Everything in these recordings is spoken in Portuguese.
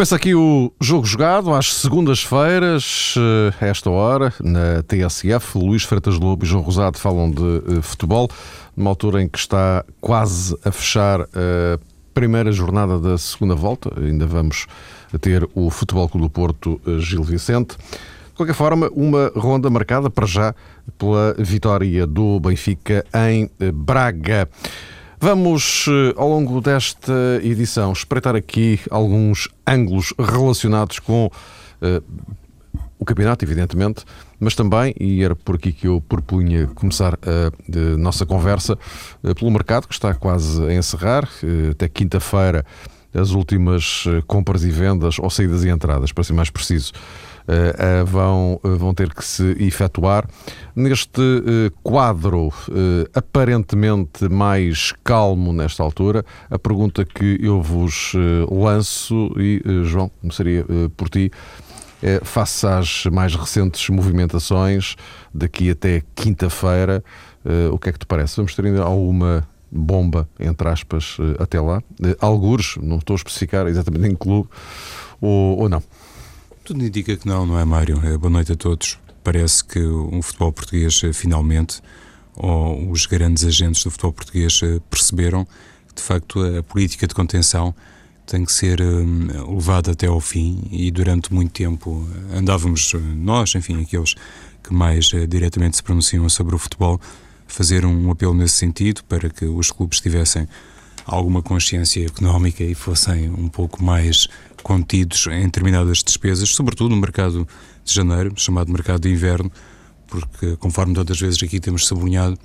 Começa aqui o jogo jogado às segundas-feiras, a esta hora, na TSF. Luís Freitas Lobo e João Rosado falam de uh, futebol, numa altura em que está quase a fechar a primeira jornada da segunda volta. Ainda vamos ter o Futebol Clube do Porto uh, Gil Vicente. De qualquer forma, uma ronda marcada para já pela vitória do Benfica em Braga. Vamos, ao longo desta edição, espreitar aqui alguns ângulos relacionados com uh, o campeonato, evidentemente, mas também, e era por aqui que eu propunha começar a nossa conversa, uh, pelo mercado que está quase a encerrar, uh, até quinta-feira, as últimas compras e vendas, ou saídas e entradas, para ser mais preciso. Uh, uh, vão, uh, vão ter que se efetuar. Neste quadro aparentemente mais calmo nesta altura, a pergunta que eu vos lanço, e João, começaria por ti, é, face às mais recentes movimentações, daqui até quinta-feira, o que é que te parece? Vamos ter ainda alguma bomba, entre aspas, até lá? algures, não estou a especificar exatamente em clube, ou, ou não? Tudo indica que não, não é, Mário? É, boa noite a todos. Parece que o futebol português eh, finalmente, ou os grandes agentes do futebol português eh, perceberam que de facto a política de contenção tem que ser uh, levada até ao fim e durante muito tempo andávamos nós, enfim, aqueles que mais uh, diretamente se pronunciam sobre o futebol, fazer um apelo nesse sentido para que os clubes tivessem alguma consciência económica e fossem um pouco mais contidos em determinadas despesas, sobretudo no mercado de janeiro, chamado mercado de inverno, porque, conforme todas as vezes aqui temos sublinhado,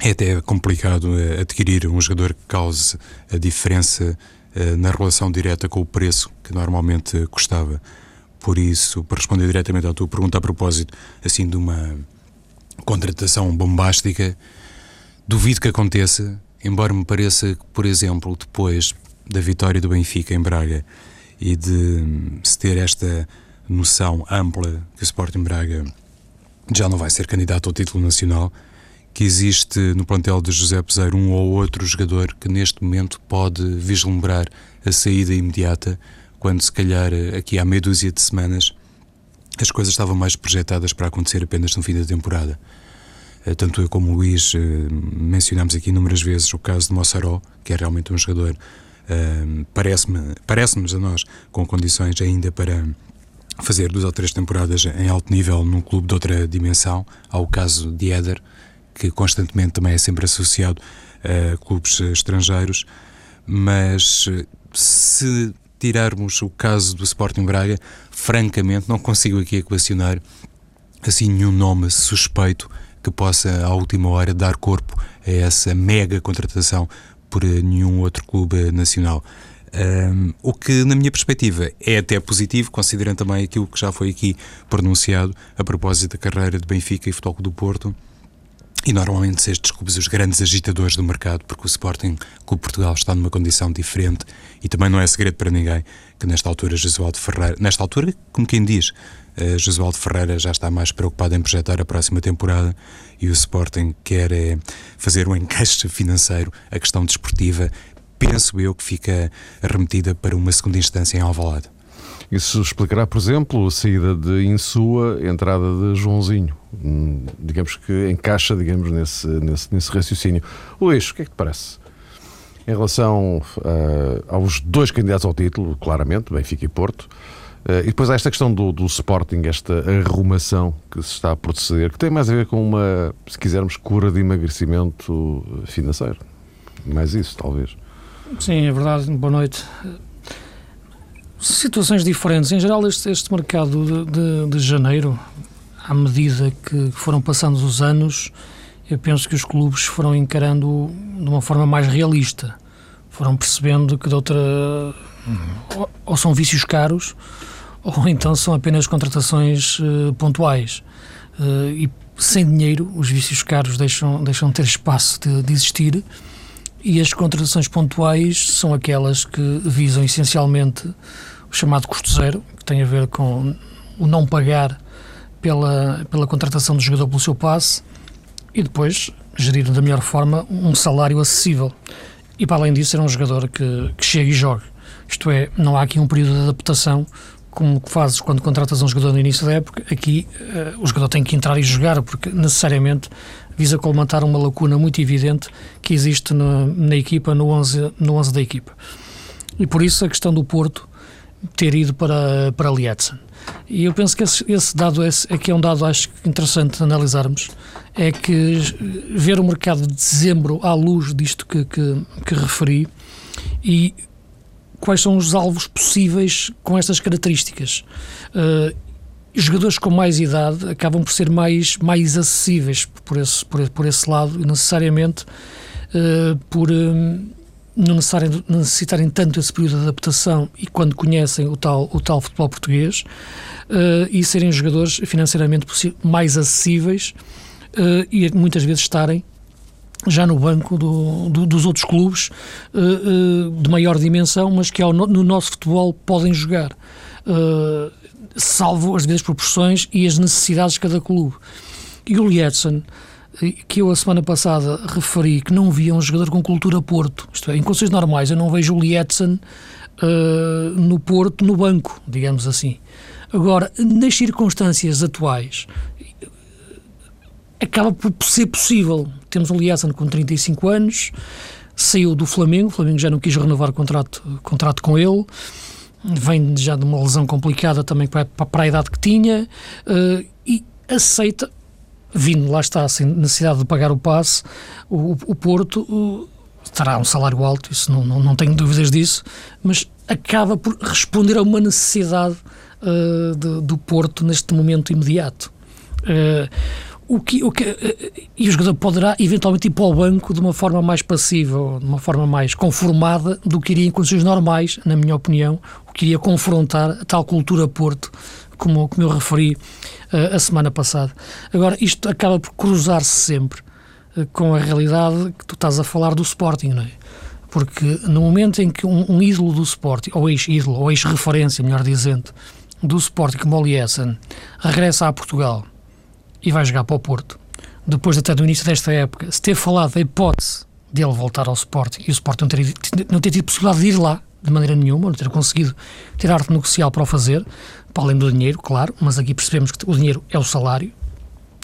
é até complicado eh, adquirir um jogador que cause a diferença eh, na relação direta com o preço que normalmente custava. Por isso, para responder diretamente à tua pergunta a propósito, assim, de uma contratação bombástica, duvido que aconteça, embora me pareça que, por exemplo, depois da vitória do Benfica em Braga, e de se ter esta noção ampla que o Sporting Braga já não vai ser candidato ao título nacional, que existe no plantel de José Peseiro um ou outro jogador que neste momento pode vislumbrar a saída imediata, quando se calhar aqui há meia dúzia de semanas as coisas estavam mais projetadas para acontecer apenas no fim da temporada. Eh, tanto eu como o Luís eh, mencionamos aqui inúmeras vezes o caso de Mossaró, que é realmente um jogador parece-me, parece-nos a nós com condições ainda para fazer duas ou três temporadas em alto nível num clube de outra dimensão. Há o caso de Éder, que constantemente também é sempre associado a clubes estrangeiros, mas se tirarmos o caso do Sporting Braga, francamente não consigo aqui equacionar assim nenhum nome suspeito que possa à última hora dar corpo a essa mega contratação por eh, nenhum outro clube nacional. Um, o que, na minha perspectiva, é até positivo, considerando também aquilo que já foi aqui pronunciado a propósito da carreira de Benfica e Futebol do Porto. E normalmente estes clubes os grandes agitadores do mercado, porque o Sporting Clube Portugal está numa condição diferente e também não é segredo para ninguém que nesta altura Jesualdo Ferreira, nesta altura, como quem diz, uh, Jesualdo Ferreira já está mais preocupado em projetar a próxima temporada e o Sporting quer é, fazer um encaixe financeiro, a questão desportiva, penso eu que fica remetida para uma segunda instância em Alvalade. Isso explicará, por exemplo, a saída de Insua, a entrada de Joãozinho. Hum, digamos que encaixa, digamos, nesse, nesse, nesse raciocínio. Luís, o que é que te parece? Em relação uh, aos dois candidatos ao título, claramente, Benfica e Porto, Uh, e depois há esta questão do, do Sporting, esta arrumação que se está a proceder, que tem mais a ver com uma, se quisermos, cura de emagrecimento financeiro. Mais isso, talvez. Sim, é verdade. Boa noite. Situações diferentes. Em geral, este, este mercado de, de, de janeiro, à medida que foram passando os anos, eu penso que os clubes foram encarando de uma forma mais realista. Foram percebendo que de outra. Ou, ou são vícios caros, ou então são apenas contratações uh, pontuais. Uh, e sem dinheiro, os vícios caros deixam, deixam de ter espaço de, de, existir e as contratações pontuais são aquelas que visam essencialmente o chamado custo zero, que tem a ver com o não pagar pela, pela contratação do jogador pelo seu passe e depois gerir da melhor forma um salário acessível. E para além disso, ser um jogador que, que e jogue Isto é, não há aqui um período de adaptação como fazes quando contratas um jogador no início da época, aqui uh, o jogador tem que entrar e jogar, porque necessariamente visa colmatar uma lacuna muito evidente que existe na, na equipa, no 11, no 11 da equipa. E por isso a questão do Porto ter ido para, para Lietzen. E eu penso que esse, esse dado é, é que é um dado acho interessante analisarmos, é que ver o mercado de dezembro à luz disto que, que, que referi e quais são os alvos possíveis com estas características. Uh, jogadores com mais idade acabam por ser mais, mais acessíveis por esse, por, por esse lado, necessariamente uh, por uh, não necessitarem tanto esse período de adaptação e quando conhecem o tal, o tal futebol português e serem jogadores financeiramente mais acessíveis e muitas vezes estarem já no banco do, do, dos outros clubes uh, uh, de maior dimensão, mas que ao, no nosso futebol podem jogar, uh, salvo as vezes proporções e as necessidades de cada clube. E o Lietzen, que eu a semana passada referi que não via um jogador com cultura Porto, isto é, em condições normais eu não vejo o Lietzen no Porto, no banco, digamos assim. Agora, nas circunstâncias atuais, acaba por ser possível. Temos o Liasan com 35 anos, saiu do Flamengo, o Flamengo já não quis renovar o contrato, contrato com ele, vem já de uma lesão complicada também para, para a idade que tinha uh, e aceita, vindo, lá está, sem necessidade de pagar o passe, o, o Porto uh, terá um salário alto, isso não, não, não tenho dúvidas disso, mas acaba por responder a uma necessidade uh, de, do Porto neste momento imediato. Uh, o que, o que, e o jogador poderá eventualmente ir para o banco de uma forma mais passiva, de uma forma mais conformada do que iria em condições normais, na minha opinião, o que iria confrontar a tal cultura Porto, como, como eu referi uh, a semana passada. Agora, isto acaba por cruzar-se sempre uh, com a realidade que tu estás a falar do Sporting, não é? Porque no momento em que um, um ídolo do Sporting, ou ex-ídolo, ou ex-referência, melhor dizendo, do Sporting, como o Liessen, regressa a Portugal e vai jogar para o Porto. Depois até do início desta época, se ter falado da hipótese dele voltar ao Sporting e o Sporting não ter, não ter tido possibilidade de ir lá de maneira nenhuma, não ter conseguido ter arte negocial para o fazer, para além do dinheiro, claro, mas aqui percebemos que o dinheiro é o salário.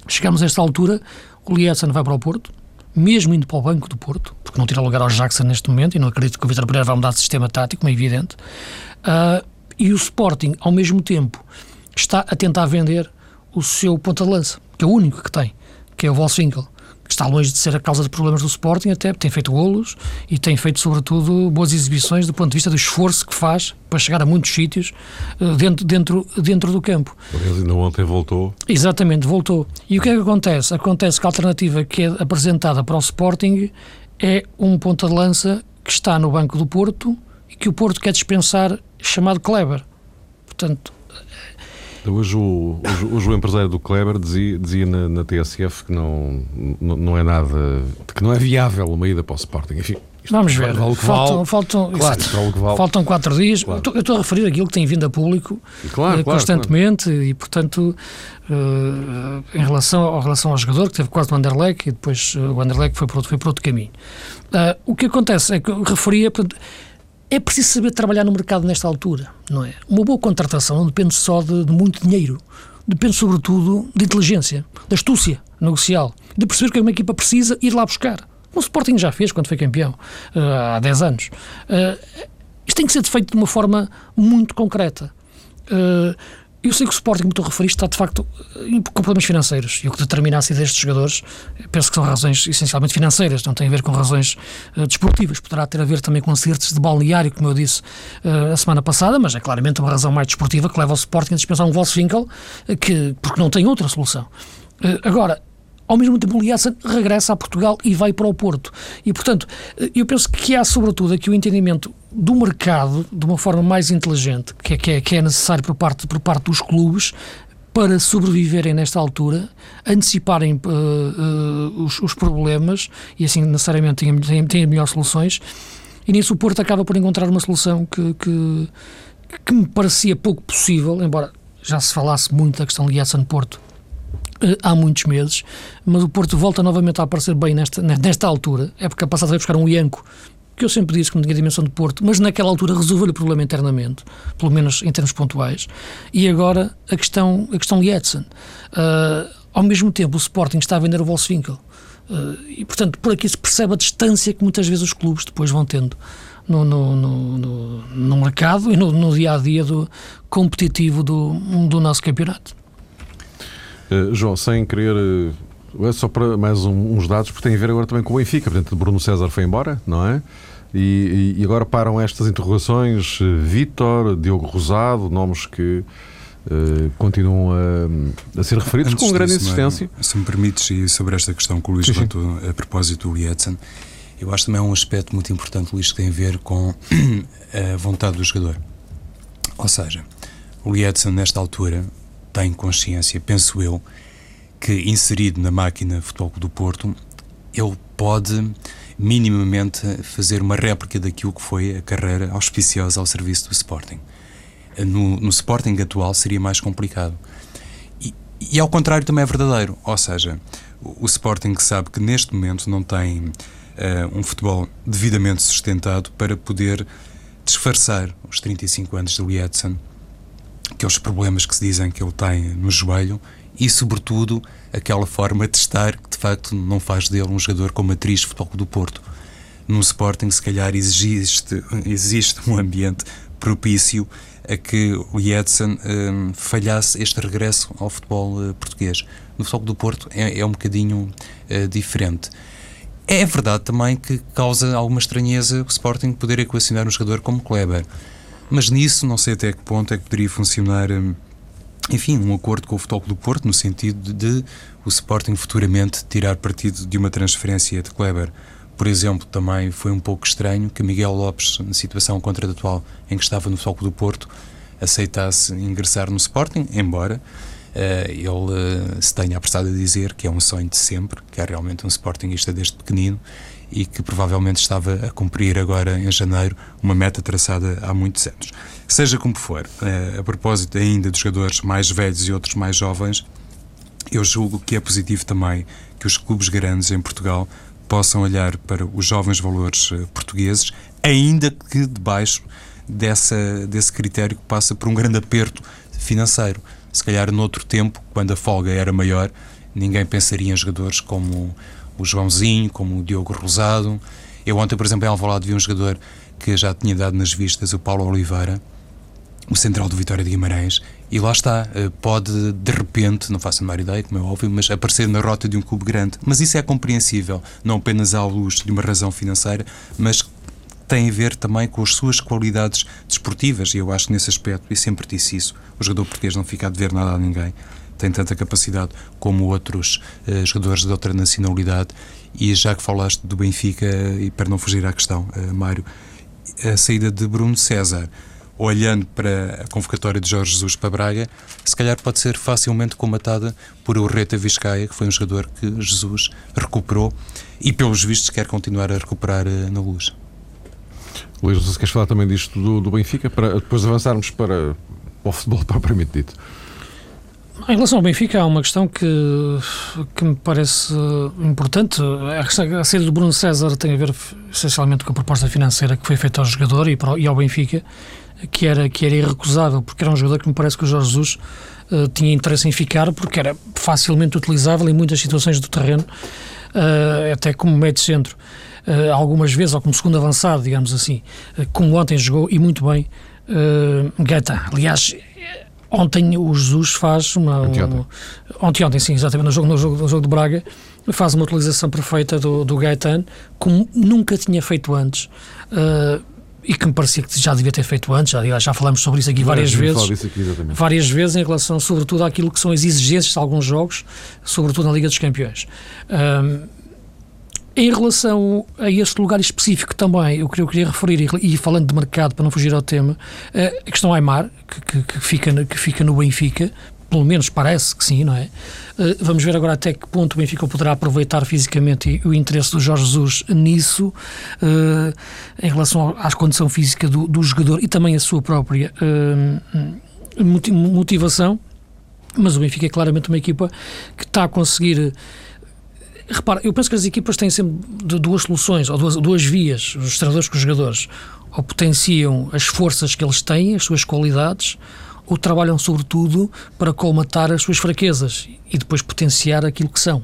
Chegamos a esta altura, o Lietzen vai para o Porto, mesmo indo para o banco do Porto, porque não tira lugar ao Jackson neste momento, e não acredito que o Vitor Pereira vai mudar de sistema tático, como é evidente, uh, e o Sporting, ao mesmo tempo, está a tentar vender o seu ponta de lança, que é o único que tem, que é o Volswinkel, que está longe de ser a causa de problemas do Sporting, até tem feito golos e tem feito, sobretudo, boas exibições do ponto de vista do esforço que faz para chegar a muitos sítios uh, dentro, dentro, dentro do campo. Ele ainda ontem voltou. Exatamente, voltou. E o que é que acontece? Acontece que a alternativa que é apresentada para o Sporting é um ponta de lança que está no banco do Porto e que o Porto quer dispensar, chamado Kleber. Portanto, Hoje o, hoje, o empresário do Kleber dizia, dizia na, na, TSF que não, não, é nada, que não é viável uma ida para o Sporting. Enfim, Vamos ver. Vale faltam, vale. faltam, claro, vale. faltam quatro dias. Claro. Eu estou a referir aquilo que tem vindo a público claro, uh, constantemente e, portanto, uh, em relação ao, relação ao jogador, que teve quase o Anderlecht e depois uh, o Anderlecht foi por outro, foi por outro caminho. o que acontece é que eu referia. Portanto, é preciso saber trabalhar no mercado nesta altura, não é? Uma boa contratação não depende só de, de muito dinheiro, depende sobretudo de inteligência, da astúcia negocial, de perceber que uma equipa precisa ir lá buscar. O Sporting já fez quando foi campeão, uh, há 10 anos. Uh, isto tem que ser feito de uma forma muito concreta. Uh, eu sei que o Sporting, como tu referiste, está de facto com problemas financeiros e o que determina a saída destes jogadores, penso que são razões essencialmente financeiras, não tem a ver com razões uh, desportivas, poderá ter a ver também com acertos de balneário, como eu disse uh, a semana passada, mas é claramente uma razão mais desportiva que leva o Sporting a dispensar um Wolfswinkel, uh, que, porque não tem outra solução. agora, ao mesmo tempo o Liaça regressa a Portugal e vai para o Porto. E, portanto, eu penso que há, sobretudo, aqui o entendimento do mercado de uma forma mais inteligente, que é, que é, que é necessário por parte, por parte dos clubes, para sobreviverem nesta altura, anteciparem uh, uh, os, os, problemas e assim necessariamente têm, têm, melhores soluções. E nisso o Porto acaba por encontrar uma solução que, que, que me parecia pouco possível, embora já se falasse muito da questão de Liaça-Porto eh, há muitos meses, mas o Porto volta novamente a aparecer bem nesta, nesta altura, é porque a passada vai buscar um Ianco que eu sempre disse que não tinha dimensão de Porto, mas naquela altura resolveu-lhe o problema internamente, pelo menos em termos pontuais, e agora a questão, a questão Lietzen. Uh, ao mesmo tempo, o Sporting está a vender o Volkswinkel. Uh, e, portanto, por aqui se percebe a distância que muitas vezes os clubes depois vão tendo no, no, no, no mercado e no, dia a dia do competitivo do, do nosso campeonato. Uh, João, sem querer. Uh, só para mais um, uns dados, porque tem a ver agora também com o Benfica. Portanto, Bruno César foi embora, não é? E, e agora param estas interrogações. Vítor, Diogo Rosado, nomes que Uh, continuam a, a, ser referidos Antes com grande disso, insistência. É? Se me permites, e sobre esta questão que o Luís levantou a propósito do Lietzen, eu acho também é um aspecto muito importante, Luís, que tem a ver com a vontade do jogador. Ou seja, o Lietzen, nesta altura, tem consciência, penso eu, que inserido na máquina Futebol do Porto, ele pode minimamente fazer uma réplica daquilo que foi a carreira auspiciosa ao serviço do Sporting. No, no Sporting atual seria mais complicado. E, e, ao contrário também é verdadeiro. Ou seja, o, o Sporting sabe que neste momento não tem uh, um futebol devidamente sustentado para poder disfarçar os 35 anos de Lietzen, aqueles problemas que se dizem que ele tem no joelho e, sobretudo, aquela forma de estar que de facto não faz dele um jogador como atriz de futebol do Porto. No Sporting, se calhar, existe, existe um ambiente propício a que o Edson um, falhasse este regresso ao futebol uh, português. No futebol do Porto é, é um bocadinho uh, diferente. É verdade também que causa alguma estranheza o Sporting poder equacionar um jogador como Kleber. Mas nisso não sei até que ponto é que poderia funcionar, hum, enfim, um acordo com o Futebol do Porto, no sentido de, o Sporting futuramente tirar partido de uma transferência de Kleber. Por exemplo, também foi um pouco estranho que Miguel Lopes, na situação contratual em que estava no Futebol do Porto, aceitasse ingressar no Sporting, embora uh, ele uh, se tenha apressado a dizer que é um sonho de sempre, que é realmente um Sportingista desde pequenino e que provavelmente estava a cumprir agora em janeiro uma meta traçada há muitos anos. Seja como for, uh, a propósito ainda dos jogadores mais velhos e outros mais jovens, eu julgo que é positivo também que os clubes grandes em Portugal possam olhar para os jovens valores portugueses, ainda que debaixo dessa, desse critério que passa por um grande aperto financeiro se calhar noutro tempo, quando a folga era maior, ninguém pensaria em jogadores como o Joãozinho, como o Diogo Rosado. Eu ontem, por exemplo, em Alvalade vi um jogador que já tinha dado nas vistas, o Paulo Oliveira, o central do Vitória de Guimarães, e lá está, eh, pode de repente, não faço a menor ideia, como é óbvio, mas aparecer na rota de um clube grande. Mas isso é compreensível, não apenas à luz de uma razão financeira, mas tem a ver também com as suas qualidades desportivas, e eu acho que nesse aspecto, e sempre disse isso, o jogador português não fica a dever nada a ninguém, tem tanta capacidade como outros uh, jogadores de outra nacionalidade, e já que falaste do Benfica, e para não fugir à questão, uh, Mário, a saída de Bruno César, olhando para a convocatória de Jorge Jesus para Braga, se calhar pode ser facilmente comatada por Urreta Vizcaia, que foi um jogador que Jesus recuperou e, pelos vistos, quer continuar a recuperar uh, na luz. Luís, você queres falar também disto do, do Benfica, para depois avançarmos para, para o futebol propriamente dito? Em relação ao Benfica, há uma questão que, que me parece importante. A saída do Bruno César tem a ver essencialmente com a proposta financeira que foi feita ao jogador e, e ao Benfica, que era, que era irrecusável, porque era um jogador que me parece que o Jorge Jesus uh, tinha interesse em ficar, porque era facilmente utilizável em muitas situações do terreno, uh, até como médio centro uh, algumas vezes, ou como segundo avançado, digamos assim, como ontem jogou e muito bem uh, Gaetan. Aliás, ontem o Jesus faz uma. Ontem, um, ontem, ontem, sim, exatamente, no jogo, no jogo, no jogo de Braga, faz uma utilização perfeita do, do Gaetan, como nunca tinha feito antes. Uh, e que me parecia que já devia ter feito antes, já, já falamos sobre isso aqui várias vezes, aqui, várias vezes em relação, sobretudo, àquilo que são as exigências de alguns jogos, sobretudo na Liga dos Campeões. Um, em relação a este lugar específico também, eu queria, eu queria referir, e, falando de mercado, para não fugir ao tema, eh, a questão Aymar, que, que, que, fica, que fica no Benfica, pelo menos parece que sim, não é? Eh, vamos ver agora até que ponto o Benfica poderá aproveitar fisicamente o interesse do Jorge Jesus nisso, eh, em relação à condição física do, do jogador e também a sua própria motivação. Mas o Benfica é claramente uma equipa que está a conseguir Repara, eu penso que as equipas têm sempre duas soluções, ou duas, duas vias, os treinadores com os jogadores. Ou potenciam as forças que eles têm, as suas qualidades, ou trabalham sobretudo para colmatar as suas fraquezas e depois potenciar aquilo que são.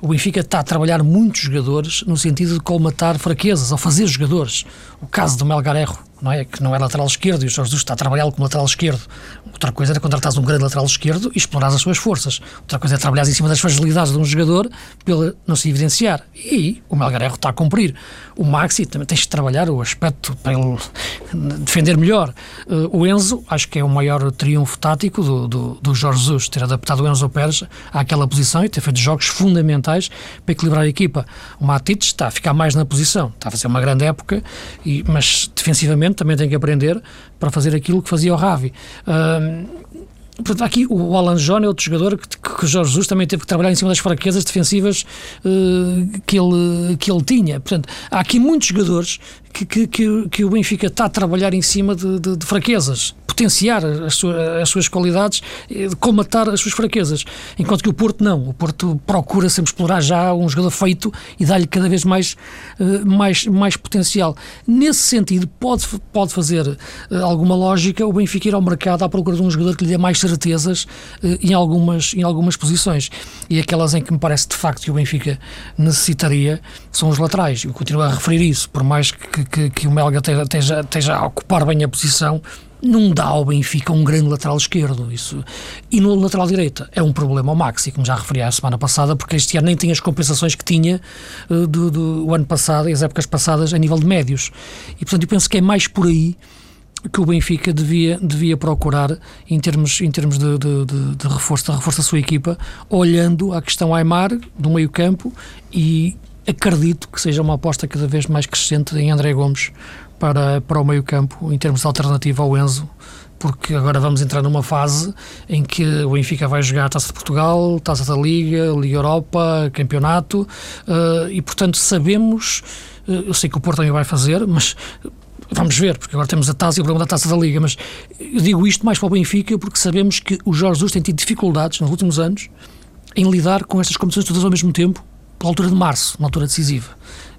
O Benfica está a trabalhar muitos jogadores no sentido de colmatar fraquezas, ou fazer jogadores. O caso do Melgarejo, não é? Que não é lateral esquerdo e o Jorge Jesus está a trabalhá-lo como lateral esquerdo. Outra coisa era contratares um grande lateral esquerdo e explorar as suas forças. Outra coisa é trabalhar em cima das fragilidades de um jogador pela não se evidenciar. E o Melgarejo está a cumprir. O Maxi também tens de trabalhar o aspecto para ele defender melhor. Uh, o Enzo, acho que é o maior triunfo tático do, do, do Jorge Jesus, ter adaptado o Enzo Pérez àquela posição e ter feito jogos fundamentais para equilibrar a equipa. O Matites está a ficar mais na posição, está a fazer uma grande época, e, mas defensivamente também tem que aprender para fazer aquilo que fazia o Ravi. Portanto, aqui o Alan John é outro jogador que, que Jorge Jesus também teve que trabalhar em cima das fraquezas defensivas uh, que, ele, que ele tinha. Portanto, há aqui muitos jogadores que, que, que, que o Benfica está a trabalhar em cima de, de, de potenciar as, sua, as suas qualidades, colmatar as suas fraquezas. Enquanto que o Porto não. O Porto procura sempre explorar já um jogador feito e dar-lhe cada vez mais, uh, mais, mais potencial. Nesse sentido, pode, pode fazer uh, alguma lógica o Benfica ir ao mercado à procura de um jogador que lhe dê mais certezas uh, em, algumas, em algumas posições. E aquelas em que me parece de facto que o Benfica necessitaria são os laterais. Eu continuo a referir isso, por mais que, que, que o Melga esteja, esteja a ocupar bem a posição, não dá ao Benfica um grande lateral esquerdo. Isso. E no lateral direito é um problema ao Maxi, como já referi a semana passada, porque este ano nem tem as compensações que tinha uh, do, do ano passado e as épocas passadas a nível de médios. E portanto eu penso que é mais por aí que o Benfica devia, devia procurar em termos, em termos de, de, de, de reforço, de reforço da sua equipa, olhando a questão Aymar do meio campo e acredito que seja uma aposta cada vez mais crescente em André Gomes para, para o meio-campo, em termos de alternativa ao Enzo, porque agora vamos entrar numa fase em que o Benfica vai jogar a Taça de Portugal, Taça da Liga, Liga Europa, Campeonato, uh, e portanto sabemos, uh, eu sei que o Porto também vai fazer, mas vamos ver, porque agora temos a Taça e o problema da Taça da Liga, mas eu digo isto mais para o Benfica porque sabemos que o Jorge Jesus tem tido dificuldades nos últimos anos em lidar com estas competições todas ao mesmo tempo, pela altura de março, uma altura decisiva.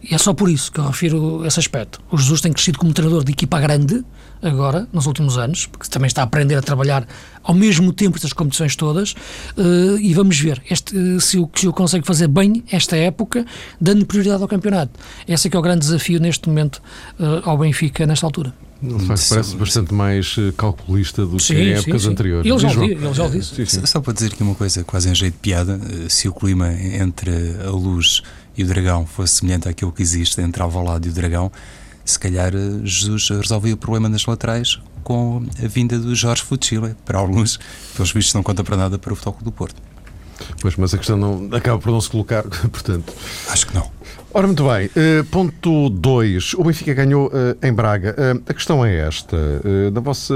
E é só por isso que eu refiro esse aspecto. O Jesus tem crescido como treinador de equipa grande, agora, nos últimos anos, porque também está a aprender a trabalhar ao mesmo tempo estas competições todas, uh, e vamos ver este, uh, se, o, se o consegue fazer bem esta época, dando prioridade ao campeonato. Esse é que é o grande desafio neste momento uh, ao Benfica, nesta altura. Ele parece bastante mais calculista do sim, que em épocas sim, sim. anteriores. Ele já, ele já o disse. Só para dizer aqui uma coisa, quase em jeito de piada, se o clima entre a luz e o Dragão fosse semelhante àquilo que existe entre Alvalade e o Dragão, se calhar eh, Jesus resolvia o problema nas laterais com a vinda do Jorge Fuchile. Para alguns, pelos vistos, não conta para nada para o Futebol do Porto. Pois, mas a questão não, acaba por não se colocar, portanto. Acho que não. Ora, muito bem. Uh, ponto 2. O Benfica ganhou uh, em Braga. Uh, a questão é esta. da vossa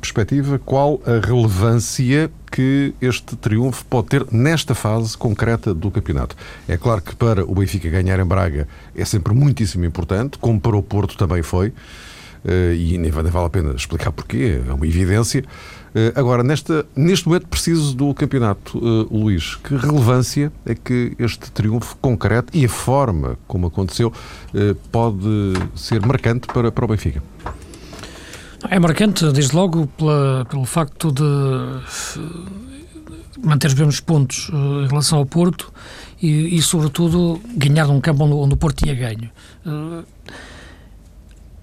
perspectiva, qual a relevância que este triunfo pode ter nesta fase concreta do campeonato? É claro que para o Benfica ganhar em Braga é sempre muitíssimo importante, como para o Porto também foi. e nem vale a pena explicar porquê, é uma evidência. Uh, agora, nesta, neste momento preciso do campeonato, uh, Luís, que relevância é que este triunfo concreto e a forma como aconteceu uh, pode ser marcante para, para o Benfica? É marcante, desde logo, pela, pelo facto de manter os mesmos pontos em relação ao Porto e, e sobretudo, ganhar num campo onde, onde o Porto tinha ganho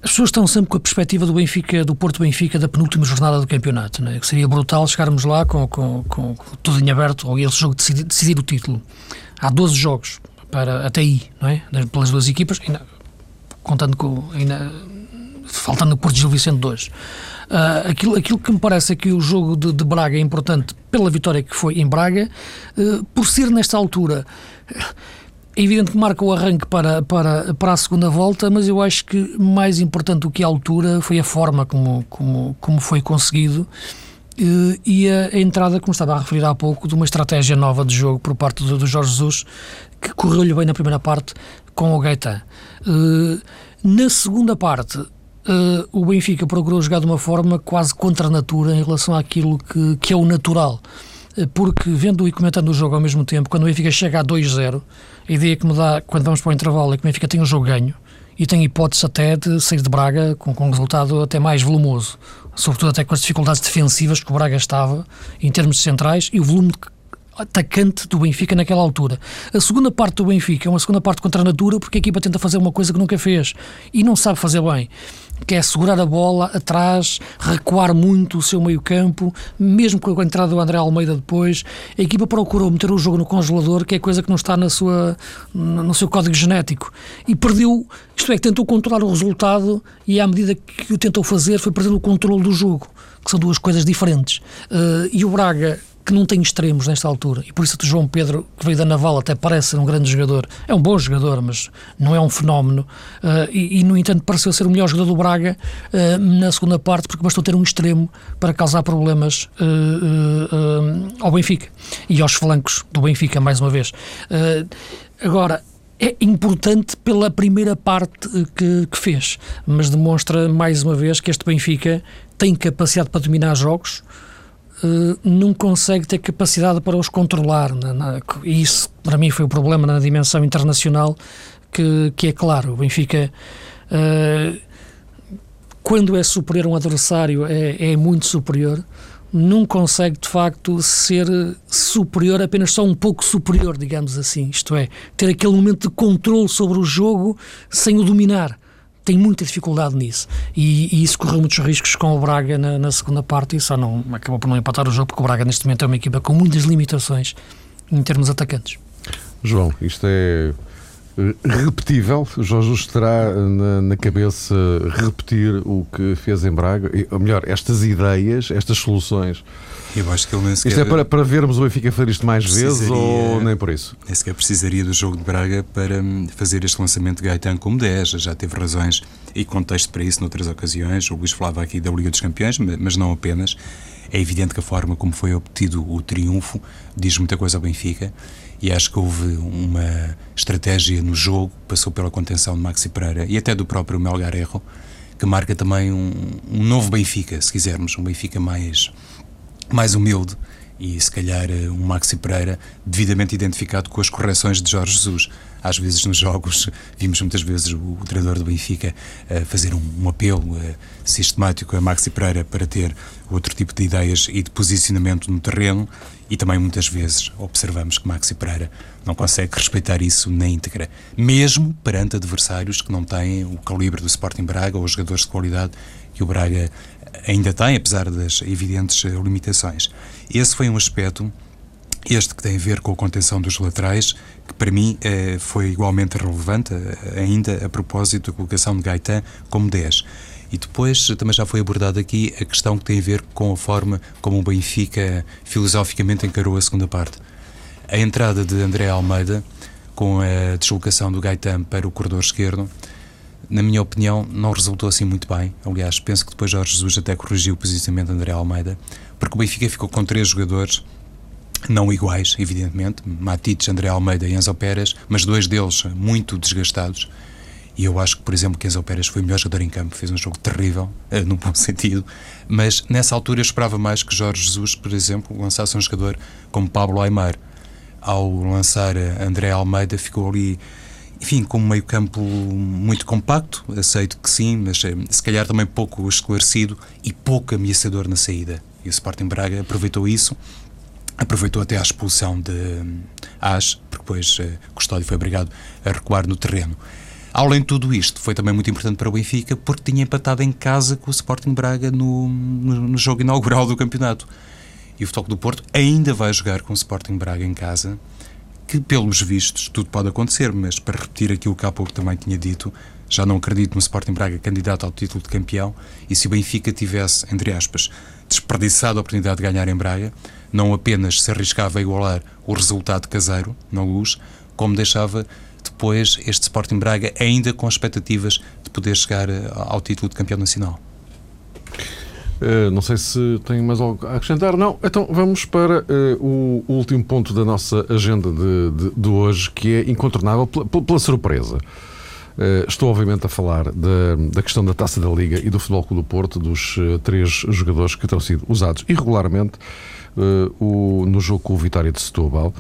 as pessoas estão sempre com a perspectiva do Benfica, do Porto Benfica, da penúltima jornada do campeonato, né? que seria brutal chegarmos lá com, com, com, tudo em aberto, ou esse jogo decidir, decidir, o título. Há 12 jogos para, até aí, não é? pelas duas equipas, ainda, contando com. Ainda, faltando o Porto Gil Vicente 2. Uh, ah, aquilo, aquilo que me parece é que o jogo de, de Braga é importante pela vitória que foi em Braga, uh, por ser nesta altura. É evidente que marca o arranque para, para, para a segunda volta, mas eu acho que mais importante do que a altura foi a forma como, como, como foi conseguido eh, e a, a, entrada, como estava a referir há pouco, de uma estratégia nova de jogo por parte do, do Jorge Jesus, que correu-lhe bem na primeira parte com o Gaetan. Eh, na segunda parte, Uh, o Benfica procurou jogar de uma forma quase contra a natura em relação àquilo que, que é o natural. porque vendo e comentando o jogo ao mesmo tempo, quando o Benfica chega a 2-0, a ideia que me dá quando vamos para o intervalo é que o Benfica tem um jogo ganho e tem hipótese até de sair de Braga com, com um resultado até mais volumoso, sobretudo até com as dificuldades defensivas que o Braga estava em termos centrais e o volume de atacante do Benfica naquela altura. A segunda parte do Benfica é uma segunda parte contra a natura porque a equipa tenta fazer uma coisa que nunca fez e não sabe fazer bem que é segurar a bola atrás, recuar muito o seu meio-campo, mesmo com a entrada do André Almeida depois. A equipa procurou meter o jogo no congelador, que é coisa que não está na sua, no seu código genético. E perdeu, isto é, que tentou controlar o resultado e, à medida que o tentou fazer, foi perdendo o controle do jogo, que são duas coisas diferentes. Uh, e o Braga que não tem extremos nesta altura. E por isso o João Pedro, que veio da Naval, até parece ser um grande jogador. É um bom jogador, mas não é um fenómeno. Uh, e, e, no entanto, pareceu ser o melhor jogador do Braga uh, na segunda parte, porque bastou ter um extremo para causar problemas uh, ao Benfica e aos flancos do Benfica, mais uma vez. agora, é importante pela primeira parte que, que, fez, mas demonstra mais uma vez que este Benfica tem capacidade para dominar jogos, uh, não consegue ter capacidade para os controlar. Na, na, e isso, para mim, foi o problema na dimensão internacional, que, que é claro, o Benfica. Uh, quando é superior a um adversário, é, é muito superior, não consegue de facto ser superior, apenas só um pouco superior, digamos assim. Isto é, ter aquele momento de controle sobre o jogo sem o dominar tem muita dificuldade nisso. E, e, isso correu muitos riscos com o Braga na, na, segunda parte e só não acabou por não empatar o jogo, porque o Braga neste momento é uma equipa com muitas limitações em termos atacantes. João, isto é eh, repetível. Jorge Jesus terá na, na, cabeça repetir o que fez em Braga, ou melhor, estas ideias, estas soluções eu acho que ele nem sequer... Isto é para, para vermos o Benfica fazer isto mais vezes ou nem por isso? Nem sequer precisaria do jogo de Braga para hum, fazer este lançamento de Gaetan como 10. Já teve razões e contexto para isso noutras ocasiões. O Luís falava aqui da Liga dos Campeões, mas não apenas. É evidente que a forma como foi obtido o triunfo diz muita coisa ao Benfica e acho que houve uma estratégia no jogo, passou pela contenção de Maxi Pereira e até do próprio Melgar Erro, que marca também um, um novo Benfica, se quisermos, um Benfica mais mais humilde e se calhar eh, um Maxi Pereira devidamente identificado com as correções de Jorge Jesus. Às vezes nos jogos vimos muitas vezes o, o treinador do Benfica uh, fazer um, um apelo uh, sistemático a Maxi Pereira para ter outro tipo de ideias e de posicionamento no terreno e também muitas vezes observamos que Maxi Pereira não consegue respeitar isso na íntegra, mesmo perante adversários que não têm o calibre do Sporting Braga ou jogadores de qualidade que o Braga ainda tem, apesar das evidentes eh, limitações. Esse foi um aspecto, este que tem a ver com a contenção dos laterais, que para mim eh, foi igualmente relevante, eh, ainda a propósito da colocação de Gaetan como 10. E depois também já foi abordada aqui a questão que tem a ver com a forma como o Benfica filosoficamente encarou a segunda parte. A entrada de André Almeida, com a deslocação do Gaetan para o corredor esquerdo, na minha opinião, não resultou assim muito bem. Aliás, penso que depois Jorge Jesus até corrigiu o posicionamento de André Almeida, porque o Benfica ficou com três jogadores não iguais, evidentemente, Matites, André Almeida e Enzo Pérez, mas dois deles muito desgastados. E eu acho que, por exemplo, que Enzo Pérez foi o melhor jogador em campo, fez um jogo terrível, uh, no bom sentido, mas nessa altura eu esperava mais que Jorge Jesus, por exemplo, lançasse um jogador como Pablo Aymar. Ao lançar André Almeida, ficou ali enfim, com um meio-campo muito compacto, aceito que sim, mas eh, se calhar também pouco esclarecido e pouco ameaçador na saída. E o Sporting Braga aproveitou isso, aproveitou até a expulsão de As, porque depois uh, Custódio foi obrigado a recuar no terreno. Além de tudo isto, foi também muito importante para o Benfica porque tinha empatado em casa com o Sporting Braga no, no, no jogo inaugural do campeonato. E o Futebol do Porto ainda vai jogar com o Sporting Braga em casa que, pelos vistos, tudo pode acontecer, mas para repetir aquilo que há pouco também tinha dito, já não acredito no Sporting Braga candidato ao título de campeão e se o Benfica tivesse, entre aspas, desperdiçado a oportunidade de ganhar em Braga, não apenas se arriscava a igualar o resultado caseiro na luz, como deixava depois este Sporting Braga ainda com expectativas de poder chegar eh, ao título de campeão nacional. Uh, não sei se tem mais algo a acrescentar. Não, então vamos para uh, o último ponto da nossa agenda de, de, de hoje, que é incontornável pela, pela surpresa. Uh, estou, obviamente, a falar da, da, questão da taça da Liga e do Futebol Clube do Porto, dos três jogadores que terão sido usados irregularmente o, no jogo com o Vitória de Setúbal.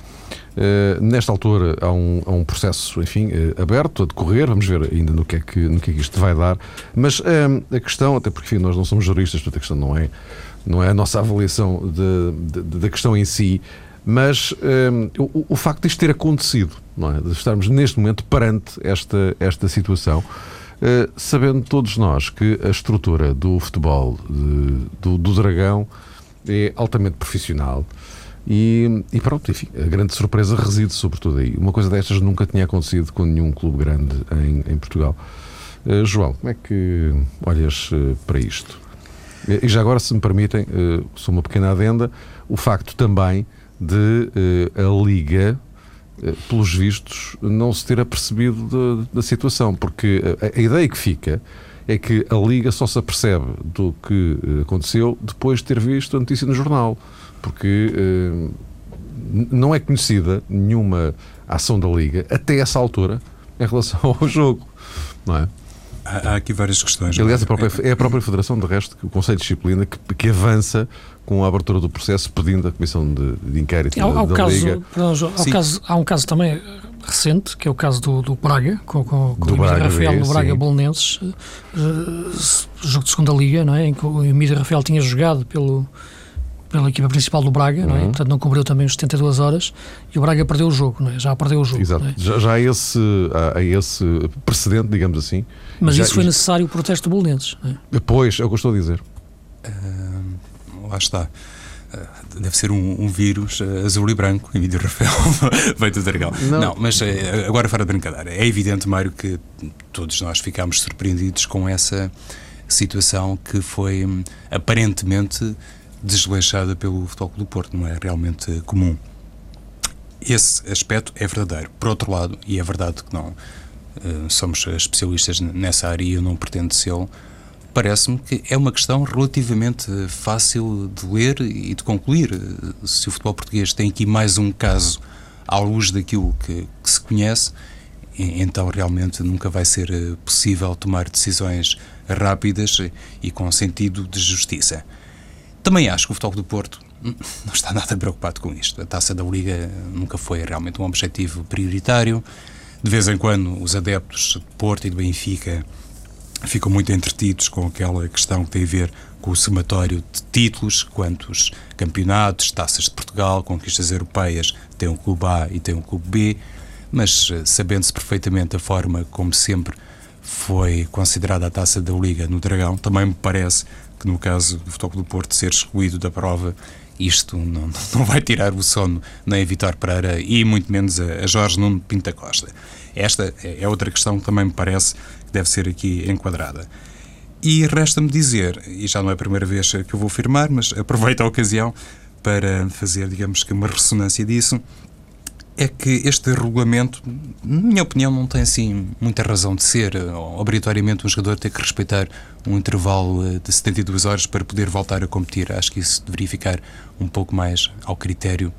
Uh, nesta altura há um, há um processo, enfim, uh, aberto a decorrer, vamos ver ainda no que é que, no que, é que isto vai dar. Mas uh, a questão, até porque enfim, nós não somos juristas, portanto a questão não é, não é a nossa avaliação de, de, da questão em si, mas o, o, facto de isto ter acontecido, é? de estarmos neste momento perante esta, esta situação. sabendo todos nós que a estrutura do futebol de, do, do Dragão é altamente profissional, e, e, pronto, enfim, a grande surpresa reside sobretudo aí. Uma coisa destas nunca tinha acontecido com nenhum clube grande em, em Portugal. Uh, João, como é que olhas uh, para isto? E já agora, se me permitem, uh, só uma pequena adenda, o facto também de a Liga, pelos vistos, não se ter apercebido da situação, porque a, a ideia que fica é que a Liga só se apercebe do que aconteceu depois de ter visto a notícia no jornal porque uh, não é conhecida nenhuma ação da Liga até essa altura em relação ao jogo, não é? Há, há aqui várias questões. Aliás, a própria, é a própria Federação, de resto, que o Conselho de Disciplina, que, que avança com a abertura do processo, pedindo a Comissão de, de Inquérito há, da, da caso, Liga. Perdão, há, caso, há um caso também recente, que é o caso do, do Braga, com, com, com o Emílio Rafael no Braga sim. Bolonenses, uh, jogo de segunda Liga, não é? em que o Emílio Rafael tinha jogado pelo pela equipa principal do Braga, uhum. não é? Uhum. portanto não cumpriu também os 72 horas e o Braga perdeu o jogo, não é? já perdeu o jogo. Exato. É? Já, já há, esse, há esse precedente, digamos assim. Mas já, isso foi necessário o protesto do Bolonenses. É? Pois, é o que eu estou a dizer. Uh, lá está. Uh, deve ser um, um vírus uh, azul e branco, em vídeo Rafael, veio do Dragão. Não, Não mas eh, agora fora de brincadeira. É evidente, Mário, que todos nós ficámos surpreendidos com essa situação que foi hum, aparentemente desleixada pelo Futebol do Porto, não é realmente comum. Esse aspecto é verdadeiro. Por outro lado, e é verdade que não uh, somos especialistas nessa área e eu não pretendo ser, parece-me que é uma questão relativamente fácil de ler e de concluir. Se o futebol português tem aqui mais um caso à luz daquilo que, que se conhece, então realmente nunca vai ser eh, possível tomar decisões rápidas e com sentido de justiça. Também acho que o Futebol do Porto não está nada preocupado com isto. A taça da Liga nunca foi realmente um objetivo prioritário. De vez em quando, os adeptos de Porto e de Benfica ficam muito entretidos com aquela questão que tem a ver com o somatório de títulos, quantos campeonatos, taças de Portugal, conquistas europeias, tem um clube A e tem um clube B, mas eh, sabendo-se perfeitamente a forma como sempre foi considerada a taça da Liga no Dragão, também me parece que no caso do Futebol do Porto ser excluído da prova, isto não, não vai tirar o sono nem a Vitor Pereira e muito menos a, a Jorge Nuno Pinta Costa. Esta é, é outra questão que também me parece que deve ser aqui enquadrada. E resta-me dizer, e já não é a primeira vez que eu vou afirmar, mas aproveito a ocasião para fazer, digamos que, uma ressonância disso, é que este regulamento, na minha opinião, não tem assim muita razão de ser. Obrigatoriamente um jogador tem que respeitar um intervalo eh, de 72 horas para poder voltar a competir. Acho que isso deveria ficar um pouco mais ao critério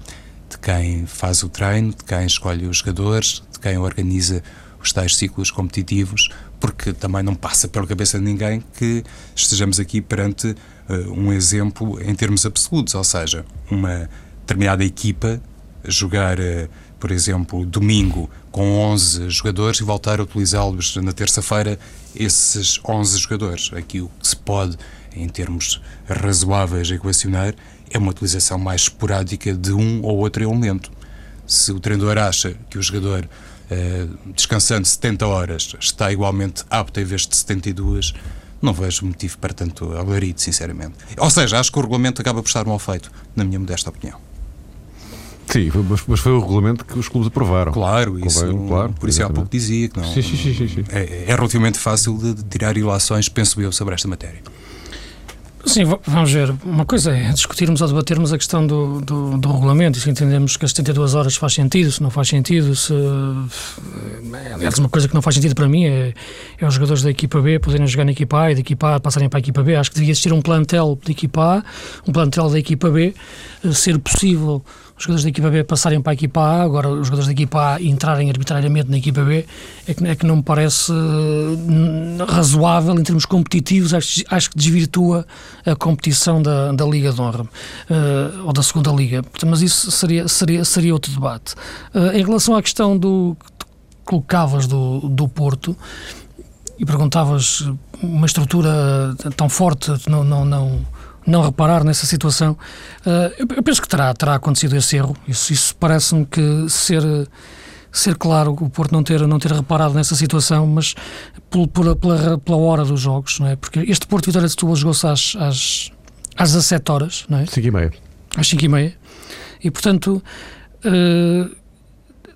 de quem faz o treino, de quem escolhe os jogadores, de quem organiza os tais ciclos competitivos, porque também não passa pela cabeça de ninguém que estejamos aqui perante uh, um exemplo em termos absolutos, ou seja, uma determinada equipa jogar. Uh, por exemplo, domingo com 11 jogadores e voltar a utilizá-los na terça-feira, esses 11 jogadores. Aqui o que se pode, em termos razoáveis, equacionar é uma utilização mais esporádica de um ou outro elemento. Se o treinador acha que o jogador, eh, descansando 70 horas, está igualmente apto em vez de 72, não vejo motivo para tanto alarido, sinceramente. Ou seja, acho que o regulamento acaba por estar mal feito, na minha modesta opinião. Sim, mas, mas, foi o regulamento que os clubes aprovaram. Claro, isso, claro, por isso há pouco dizia que não, sim, sim, sim, é, é, relativamente fácil de, de tirar ilações, penso eu, sobre esta matéria. Sim, vamos ver. Uma coisa é discutirmos ou debatermos a questão do, do, do, regulamento e se entendemos que as 72 horas faz sentido, se não faz sentido, se. Eh, aliás, uma coisa que não faz sentido para mim é, é os jogadores da equipa B poderem jogar na equipa A e da equipa A passarem para a equipa B. Acho que devia existir um plantel da equipa A, um plantel da equipa B, ser possível os jogadores da equipa B passarem para a equipa A, agora os jogadores da equipa A entrarem arbitrariamente na equipa B, é que, é que não me parece uh, razoável em termos competitivos, acho, acho, que desvirtua a competição da, da Liga de Honra, uh, ou da segunda Liga, mas isso seria, seria, seria outro debate. Uh, em relação à questão do que colocavas do, do Porto, e perguntavas uma estrutura tão forte, não, não, não não reparar nessa situação. Uh, eu, penso que terá, terá acontecido esse erro. Isso, isso parece-me que ser ser claro o Porto não ter não ter reparado nessa situação, mas por, por, pela, pela hora dos jogos, não é? Porque este Porto Vitória de Setúbal jogou-se às, às, às 17 horas, não é? 5 e meia. Às 5 e meia. E, portanto, uh,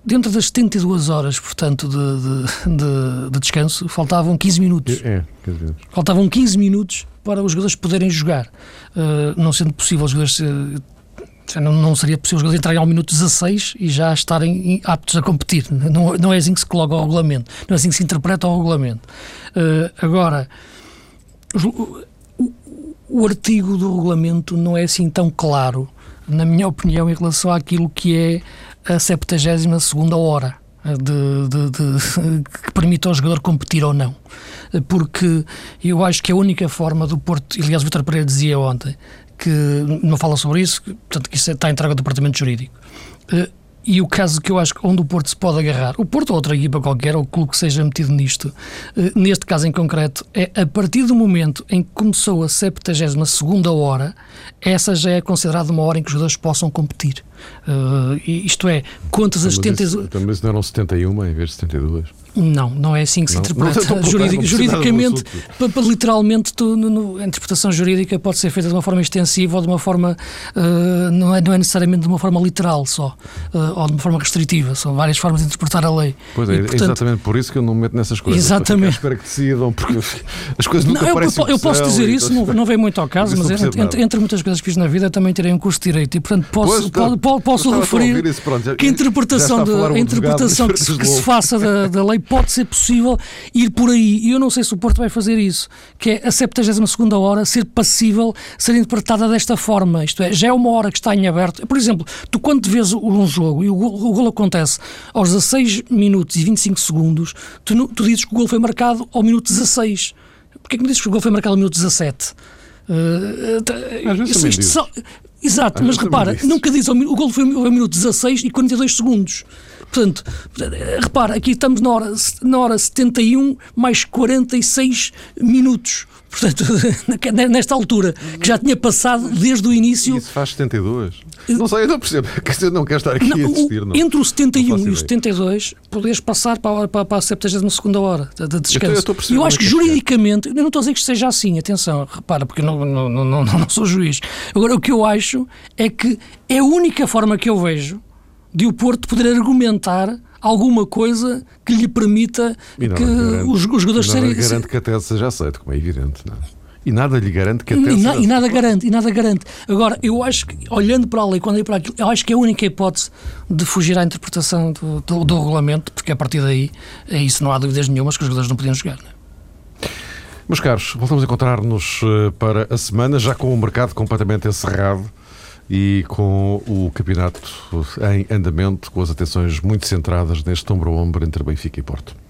dentro das 72 horas, portanto, de, de, de, de descanso, faltavam 15 minutos. É, 15 minutos. Faltavam 15 minutos para os jogadores poderem jogar. Uh, não sendo possível os jogadores. Uh, não, não, seria possível os jogadores entrarem ao minuto 16 e já estarem aptos a competir. Não, não é assim que se coloca o regulamento, não é assim que se interpreta o regulamento. Uh, agora, o, o, o artigo do regulamento não é assim tão claro, na minha opinião, em relação àquilo que é a 72 hora de, de, de, que permita ao jogador competir ou não. Porque eu acho que a única forma do Porto, aliás, o Vitor Pereira dizia ontem, que não fala sobre isso, portanto, que isso está entregue ao departamento jurídico. Eh, e o caso que eu acho onde o Porto se pode agarrar, o Porto ou outra equipa qualquer, ou o clube que seja metido nisto, eh, neste caso em concreto, é a partir do momento em que começou a 72 hora, essa já é considerada uma hora em que os jogadores possam competir. Uh, isto é, quantas as 70. Também isso não eram 71 em vez de 72. Não, não é assim que se não, interpreta. Não, Juridic, juridicamente, literalmente, tu, no, no, a interpretação jurídica pode ser feita de uma forma extensiva ou de uma forma. Uh, não, é, não é necessariamente de uma forma literal só, uh, ou de uma forma restritiva. São várias formas de interpretar a lei. Pois é, e, portanto, é exatamente por isso que eu não me meto nessas coisas. Exatamente. Espero que decidam, porque as coisas nunca não, eu, eu, posso dizer isso, não, não vem muito ao caso, mas entre, entre, entre, muitas coisas que fiz na vida também tirei um curso de Direito e, portanto, posso, pois, posso, posso referir isso, que a interpretação, de, a interpretação que, se, que se faça da, da lei pode ser possível ir por aí. E eu não sei se o Porto vai fazer isso, que é a 72 hora ser passível ser interpretada desta forma. Isto é, já é uma hora que está em aberto. Por exemplo, tu quando vês um jogo e o gol, o gol acontece aos 16 minutos e 25 segundos, tu, tu dizes que o gol foi marcado ao minuto 16. Porquê que me dizes que o gol foi marcado ao minuto 17? Uh, vezes isto, isto, Exato, Às mas repara, nunca diz o, o gol foi ao minuto 16 e 42 segundos. Portanto, repara, aqui estamos na hora, na hora 71 mais 46 minutos. Portanto, nesta altura, que já tinha passado desde o início. Isso faz 72? Não sei, eu não percebo. Dizer, não quero estar aqui não, a assistir. Não. Entre o 71 e o 72, podes passar para, para, para a 72 hora de descanso. Eu, estou, eu, eu acho que, é que juridicamente, eu não estou a dizer que seja assim, atenção, repara, porque não, não, não, não, não sou juiz. Agora, o que eu acho é que é a única forma que eu vejo de o Porto poder argumentar alguma coisa que lhe permita que garante, os, os jogadores serem. Nada garante que a tese seja aceita, como é evidente. Não? É? E nada lhe garante que a tese e, na, e nada garante, e nada garante. Agora, eu acho que, olhando para a lei, quando olhei para aquilo, eu acho que é a única hipótese de fugir à interpretação do, do, do regulamento, porque a partir daí, é isso, não há dúvidas nenhumas que os jogadores não podiam jogar. Não é? Meus caros, voltamos a encontrar-nos eh, para a semana, já com o mercado completamente encerrado e com o campeonato em andamento, com as atenções muito centradas neste ombro a ombro entre Benfica e Porto.